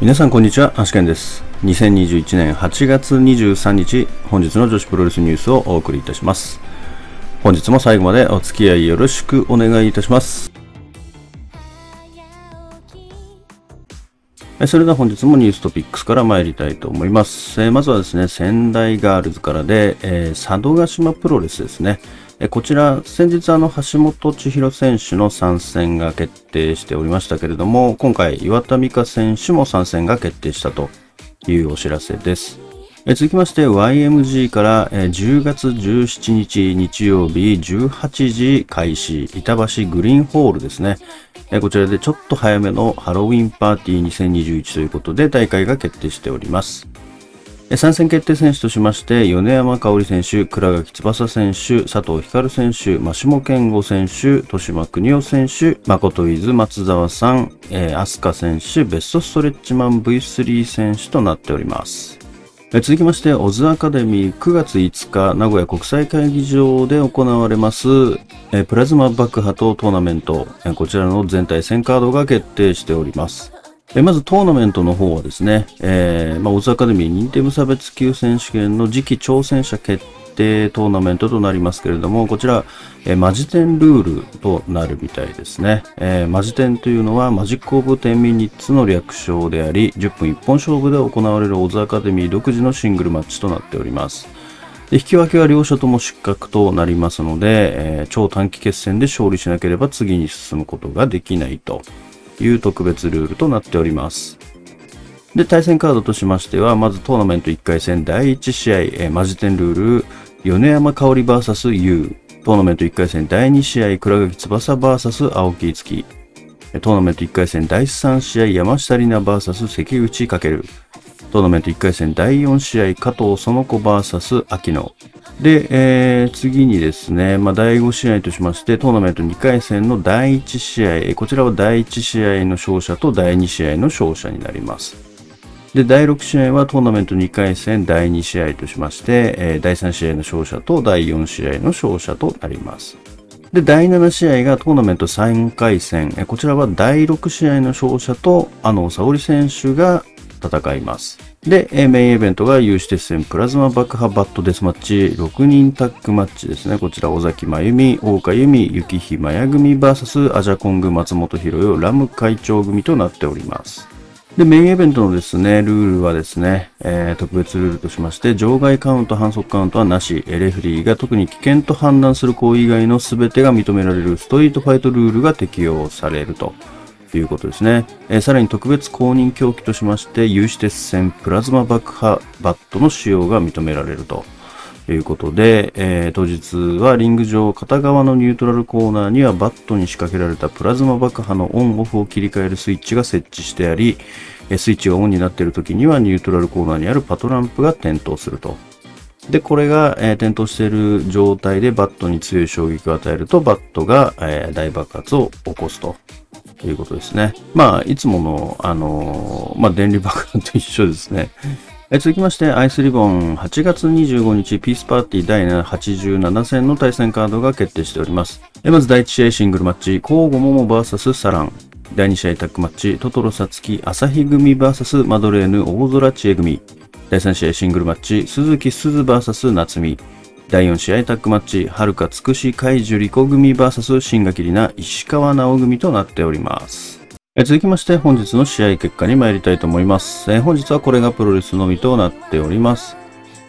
皆さんこんにちは、アシケンです。2021年8月23日、本日の女子プロレスニュースをお送りいたします。本日も最後までお付き合いよろしくお願いいたします。それでは本日もニューストピックスから参りたいと思います。えーまずはですね、仙台ガールズからで、えー佐渡島プロレスですね。こちら、先日あの、橋本千尋選手の参戦が決定しておりましたけれども、今回、岩田美香選手も参戦が決定したというお知らせです。続きまして YMG からえ10月17日日曜日18時開始板橋グリーンホールですね。こちらでちょっと早めのハロウィンパーティー2021ということで大会が決定しております。参戦決定選手としまして、米山香織選手、倉垣翼選手、佐藤光選手、真下健吾選手、豊島邦夫選手、誠伊豆松沢さん、えー、飛鳥選手、ベストストレッチマン V3 選手となっております。続きまして、オズアカデミー9月5日、名古屋国際会議場で行われます、プラズマ爆破とトーナメント、こちらの全体戦カードが決定しております。まずトーナメントの方はですね、えーまあ、オズアカデミー認定無差別級選手権の次期挑戦者決定トーナメントとなりますけれども、こちら、えーマジテンルールとなるみたいですね。えーマジテンというのはマジックオブ10ミニッツの略称であり、10分一本勝負で行われるオズアカデミー独自のシングルマッチとなっております。で引き分けは両者とも失格となりますので、えー超短期決戦で勝利しなければ次に進むことができないという特別ルールとなっております。で、対戦カードとしましては、まずトーナメント1回戦第1試合、えマジテンルール、米山香織 VSU、トーナメント1回戦第2試合、倉垣翼 VS 青木月、トーナメント1回戦第3試合、山下里奈 VS 関口翔、トーナメント1回戦第4試合、加藤園子 VS 秋野。で、えー次にですね、まあ、第5試合としまして、トーナメント2回戦の第1試合、こちらは第1試合の勝者と第2試合の勝者になります。で、第6試合はトーナメント2回戦第2試合としまして、えー第3試合の勝者と第4試合の勝者となります。で、第7試合がトーナメント3回戦。こちらは第6試合の勝者と、あの、沙織選手が戦います。で、メインイベントが有刺鉄線プラズマ爆破バットデスマッチ6人タッグマッチですね。こちら、尾崎真由美、大岡由美、雪日麻也組 VS アジャコング松本博代ラム会長組となっております。で、メインイベントのですね、ルールはですね、えー特別ルールとしまして、場外カウント、反則カウントはなし、レフリーが特に危険と判断する行為以外の全てが認められるストリートファイトルールが適用されるとということですね。えーさらに特別公認凶器としまして、有刺鉄線プラズマ爆破バットの使用が認められると。いうことで、えー当日はリング上片側のニュートラルコーナーにはバットに仕掛けられたプラズマ爆破のオンオフを切り替えるスイッチが設置してあり、スイッチがオンになっている時にはニュートラルコーナーにあるパトランプが点灯すると。で、これが、えー点灯している状態でバットに強い衝撃を与えると、バットが、えー大爆発を起こすと。ということですね。まあ、いつもの、あのーまあ、電離爆破と一緒ですね。え続きまして、アイスリボン8月25日ピースパーティー第87戦の対戦カードが決定しております。えまず第1試合シングルマッチ、交互桃 VS サラン。第2試合タッグマッチ、トトロサツキ朝日組 VS マドレーヌ大空知恵組。第3試合シングルマッチ、鈴木鈴 VS 夏美。第4試合タッグマッチ、はるかつくし海樹リコ組 VS 新垣里奈石川直組となっております。続きまして本日の試合結果に参りたいと思います。え本日はこれがプロレスのみとなっております。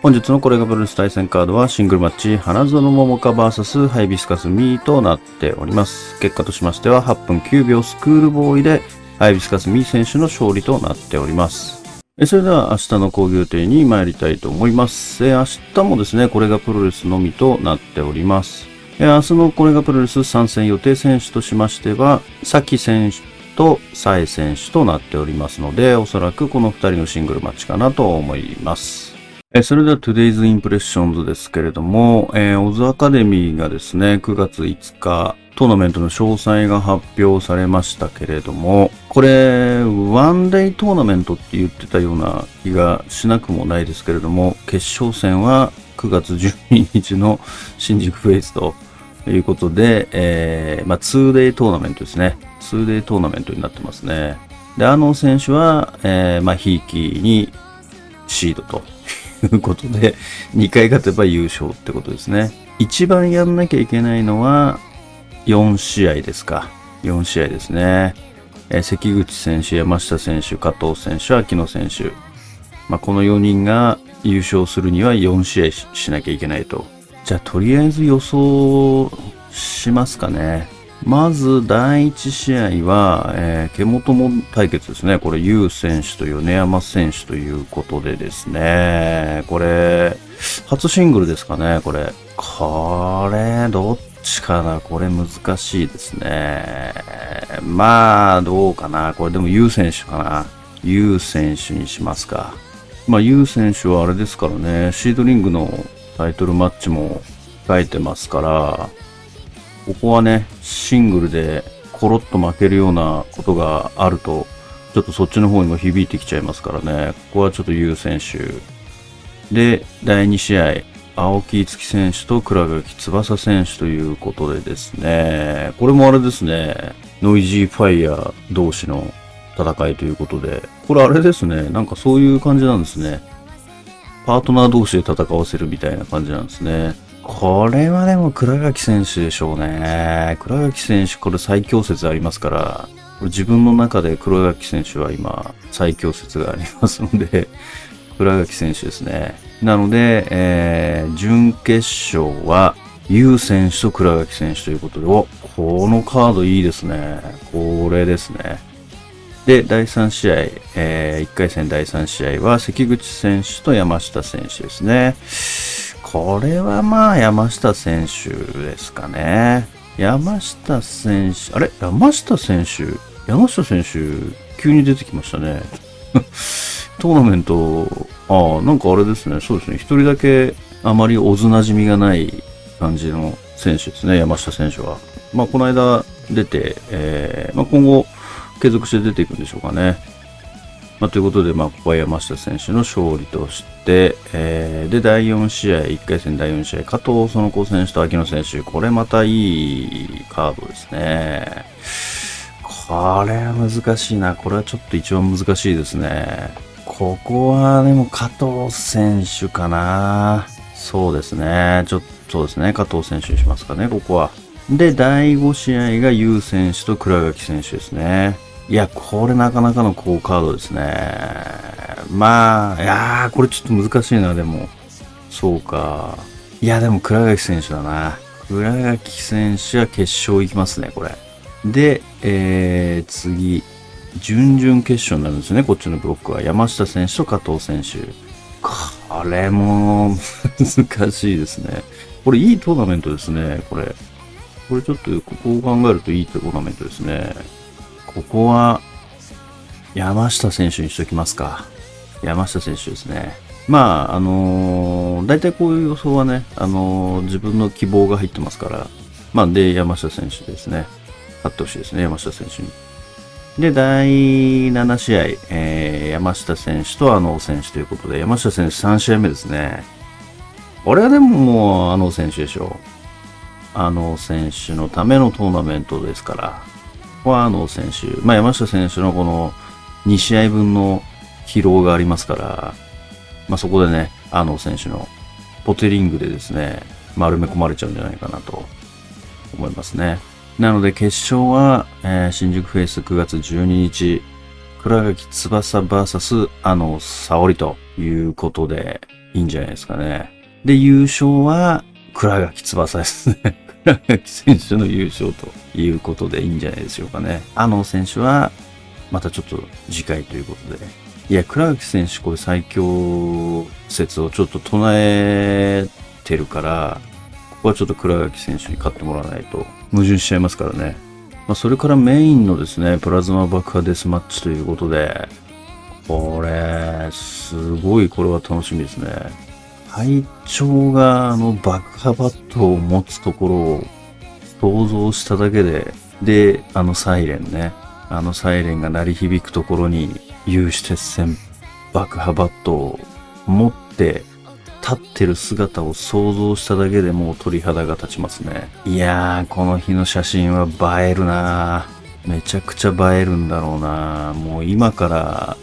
本日のこれがプロレス対戦カードはシングルマッチ、花園桃香 VS ハイビスカスミーとなっております。結果としましては8分9秒スクールボーイでハイビスカスミー選手の勝利となっております。それでは明日の講義予定に参りたいと思います。明日もですね、これがプロレスのみとなっております。明日のこれがプロレス参戦予定選手としましては、さき選手とサエ選手となっておりますので、おそらくこの2人のシングルマッチかなと思います。それでは Today's Impressions ですけれども、えーオズアカデミーがですね、9月5日、トーナメントの詳細が発表されましたけれども、これ、ワンデイトーナメントって言ってたような気がしなくもないですけれども、決勝戦は9月12日の新宿フェイスということで、えーまあ、2デイトーナメントですね。2デイトーナメントになってますね。で、あの選手は、えー、まあ、ひいきにシードということで、2回勝てば優勝ってことですね。一番やんなきゃいけないのは、4試合ですか。4試合ですね。えー、関口選手、山下選手、加藤選手、秋野選手。まあ、この4人が優勝するには4試合しなきゃいけないと。じゃあ、とりあえず予想しますかね。まず第1試合は、えー、獣も対決ですね。これ、ユウ選手と米山選手ということでですね。これ、初シングルですかね、これ。これ、どっちかなこれ難しいですね。まあ、どうかなこれでもユウ選手かなユウ選手にしますか。まあ、ユウ選手はあれですからね、シードリングのタイトルマッチも書いてますから、ここはね、シングルでコロッと負けるようなことがあると、ちょっとそっちの方にも響いてきちゃいますからね、ここはちょっとユウ選手。で、第2試合、青木月選手と倉垣翼選手ということでですね、これもあれですね、ノイジーファイヤー同士の戦いということで、これあれですね、なんかそういう感じなんですね。パートナー同士で戦わせるみたいな感じなんですね。これはでも倉垣選手でしょうね。倉垣選手、これ最強説ありますから、これ自分の中で倉垣選手は今、最強説がありますので、倉垣選手ですね。なので、えー、準決勝は、ユウ選手と倉垣選手ということで、お、このカードいいですね。これですね。で、第3試合、えー、1回戦第3試合は、関口選手と山下選手ですね。これはまあ山下選手ですかね。山下選手、あれ？山下選手、山下選手、急に出てきましたね。トーナメント、ああ、なんかあれですね。そうですね。一人だけあまりおずなじみがない感じの選手ですね。山下選手は。まあ、この間出て、えー、まあ、今後継続して出ていくんでしょうかね。まあ、ということで、まあ、ここは山下選手の勝利として、えー、で、第4試合、1回戦第4試合、加藤園子選手と秋野選手、これまたいいカードですね。これは難しいな。これはちょっと一番難しいですね。ここはでも加藤選手かな。そうですね。ちょっとですね。加藤選手にしますかね、ここは。で、第5試合が優選手と倉垣選手ですね。いや、これなかなかの好カードですね。まあ、いやー、これちょっと難しいな、でも。そうか。いや、でも倉垣選手だな。倉垣選手は決勝行きますね、これ。で、えー、次、準々決勝になるんですね、こっちのブロックは。山下選手と加藤選手。これも難しいですね。これいいトーナメントですね、これ。これちょっとここを考えるといいトーナメントですね。ここは山下選手にしときますか。山下選手ですね。まあ、あのー、大体こういう予想はね、あのー、自分の希望が入ってますから、まあ、で、山下選手ですね。勝ってほしいですね、山下選手に。で、第7試合、えー、山下選手とあの選手ということで、山下選手3試合目ですね。これはでももう、あの選手でしょう。あの選手のためのトーナメントですから、はあの選手、まあ、山下選手のこの2試合分の疲労がありますから、まあ、そこでね、あの選手のポテリングでですね、丸め込まれちゃうんじゃないかなと思いますね。なので決勝は、えー、新宿フェイス9月12日、倉垣翼 VS あの沙織ということでいいんじゃないですかね。で、優勝は倉垣翼ですね。倉垣選手の優勝ということでいいんじゃないでしょうかね。あの選手は、またちょっと次回ということで。いや、倉垣選手これ最強説をちょっと唱えてるから、ここはちょっと倉垣選手に勝ってもらわないと矛盾しちゃいますからね。まあ、それからメインのですね、プラズマ爆破デスマッチということで、これ、すごいこれは楽しみですね。隊長があの爆破バットを持つところを想像しただけで、で、あのサイレンね。あのサイレンが鳴り響くところに、有刺鉄線爆破バットを持って立ってる姿を想像しただけでもう鳥肌が立ちますね。いやー、この日の写真は映えるなめちゃくちゃ映えるんだろうな。もう今から、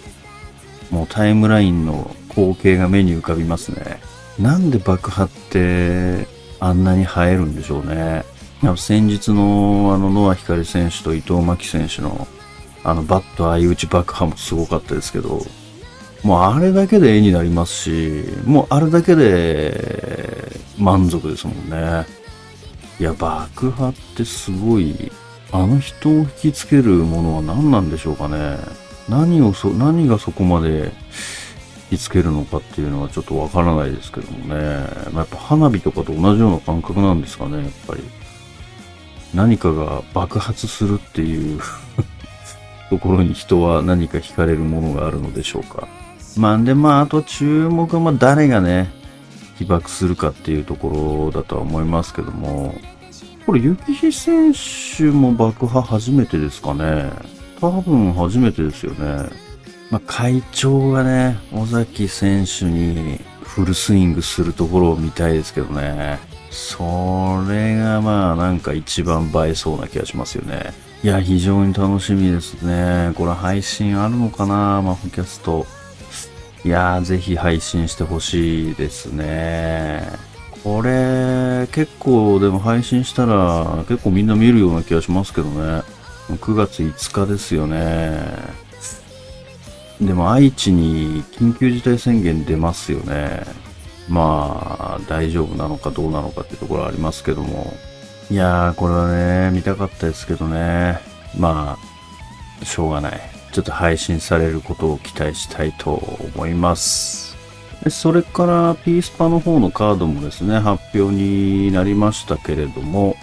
もうタイムラインの光景が目に浮かびますね。なんで爆破ってあんなに映えるんでしょうね。先日のあのノア光選手と伊藤真希選手のあのバット相打ち爆破もすごかったですけど、もうあれだけで絵になりますし、もうあれだけで満足ですもんね。いや、爆破ってすごい、あの人を引きつけるものは何なんでしょうかね。何をそ、何がそこまで引きつけるのかっていうのはちょっとわからないですけどもね。まあ、やっぱ花火とかと同じような感覚なんですかね、やっぱり。何かが爆発するっていう ところに人は何か惹かれるものがあるのでしょうか。まあ、で、まあ、あと注目は、まあ、誰がね、被爆するかっていうところだとは思いますけども、これ、雪日選手も爆破初めてですかね。多分初めてですよね。まあ、会長がね、尾崎選手にフルスイングするところを見たいですけどね。それがまあなんか一番映えそうな気がしますよね。いや、非常に楽しみですね。これ配信あるのかなマホキャスト。いやー、ぜひ配信してほしいですね。これ、結構でも配信したら結構みんな見るような気がしますけどね。9月5日ですよね。でも愛知に緊急事態宣言出ますよね。まあ、大丈夫なのかどうなのかっていうところありますけども。いやー、これはね、見たかったですけどね。まあ、しょうがない。ちょっと配信されることを期待したいと思います。それから、ピースパの方のカードもですね、発表になりましたけれども、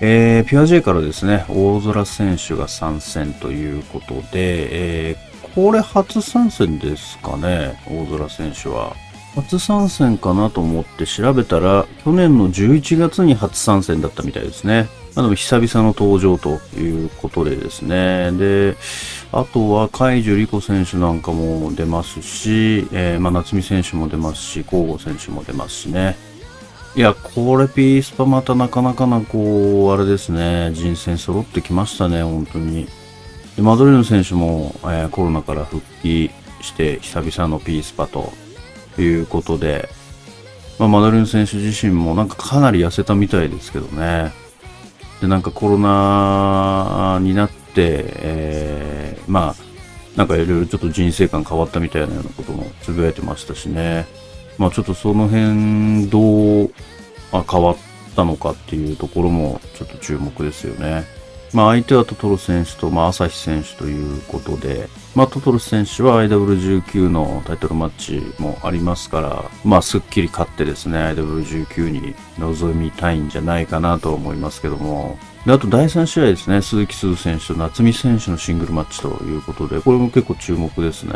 えー、ピュア J からですね、大空選手が参戦ということで、えー、これ初参戦ですかね、大空選手は。初参戦かなと思って調べたら、去年の11月に初参戦だったみたいですね。あの、久々の登場ということでですね。で、あとは海樹里子選手なんかも出ますし、えー、まあ、夏美選手も出ますし、甲吾選手も出ますしね。いや、これピースパまたなかなかな、こう、あれですね、人選揃ってきましたね、本当に。でマドレーヌ選手も、えー、コロナから復帰して久々のピースパということで、まあ、マドレーヌ選手自身もなんかかなり痩せたみたいですけどね。で、なんかコロナになって、えー、まあ、なんかいろいろちょっと人生観変わったみたいなようなこともつぶやいてましたしね。まあちょっとその辺どうあ変わったのかっていうところもちょっと注目ですよね。まあ相手はトトロ選手と、まあ朝日選手ということで、まあトトロ選手は IW19 のタイトルマッチもありますから、まあすっきり勝ってですね、IW19 に臨みたいんじゃないかなと思いますけども、であと第3試合ですね、鈴木鈴選手と夏美選手のシングルマッチということで、これも結構注目ですね。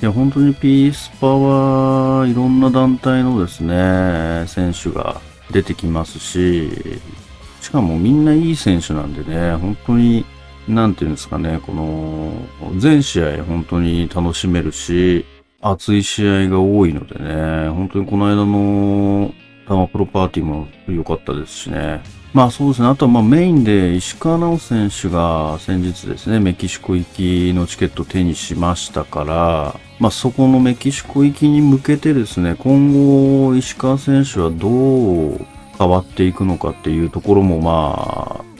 いや、本当にピースパはいろんな団体のですね、選手が出てきますし、しかもみんないい選手なんでね、本当に、なんていうんですかね、この、全試合本当に楽しめるし、熱い試合が多いのでね、本当にこの間のタマプロパーティーも良かったですしね。まあそうですね。あとはまあメインで石川直選手が先日ですね、メキシコ行きのチケットを手にしましたから、まあそこのメキシコ行きに向けてですね、今後石川選手はどう変わっていくのかっていうところもまあ、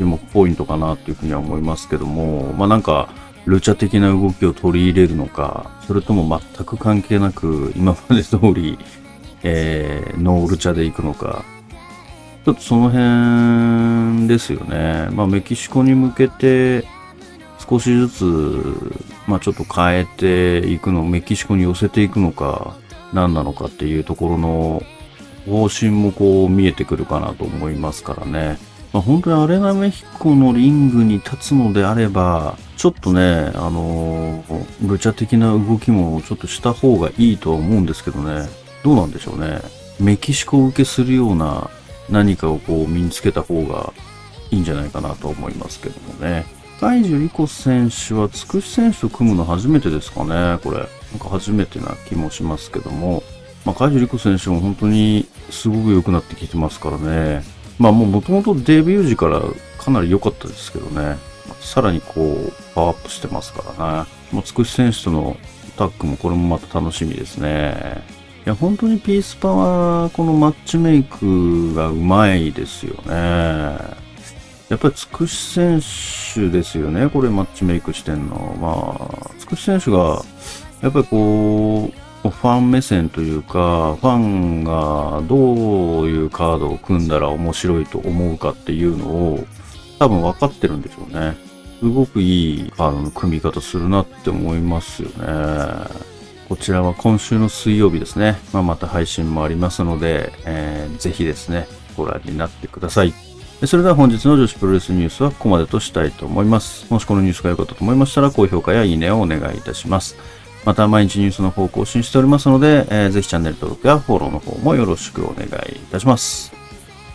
注目ポイントかなっていうふうには思いますけども、まあなんか、ルチャ的な動きを取り入れるのか、それとも全く関係なく今まで通り、えー、ノールチャで行くのか、ちょっとその辺ですよね。まあメキシコに向けて少しずつ、まあちょっと変えていくの、メキシコに寄せていくのか、何なのかっていうところの方針もこう見えてくるかなと思いますからね。まあ、本当にアレナメヒコのリングに立つのであれば、ちょっとね、あのー、ルチャ的な動きもちょっとした方がいいとは思うんですけどね。どうなんでしょうね。メキシコ受けするような何かをこう身につけた方がいいんじゃないかなと思いますけどもね。海樹リコ選手はつくし選手と組むの初めてですかね、これ。なんか初めてな気もしますけども。まあ、海樹リコ選手も本当にすごく良くなってきてますからね。まあもう元々デビュー時からかなり良かったですけどね。さらにこう、パワーアップしてますからね。もうつくし選手とのタッグもこれもまた楽しみですね。いや、本当にピースパは、このマッチメイクがうまいですよね。やっぱりつくし選手ですよね。これマッチメイクしてんの。まあ、つくし選手が、やっぱりこう、ファン目線というか、ファンがどういうカードを組んだら面白いと思うかっていうのを多分分かってるんでしょうね。すごくいいカードの組み方するなって思いますよね。こちらは今週の水曜日ですね。まあ、また配信もありますので、えー、ぜひですね、ご覧になってください。それでは本日の女子プロレスニュースはここまでとしたいと思います。もしこのニュースが良かったと思いましたら、高評価やいいねをお願いいたします。また毎日ニュースの方を更新しておりますので、えー、ぜひチャンネル登録やフォローの方もよろしくお願いいたします。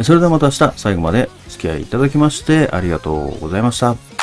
それではまた明日最後までお付き合いいただきましてありがとうございました。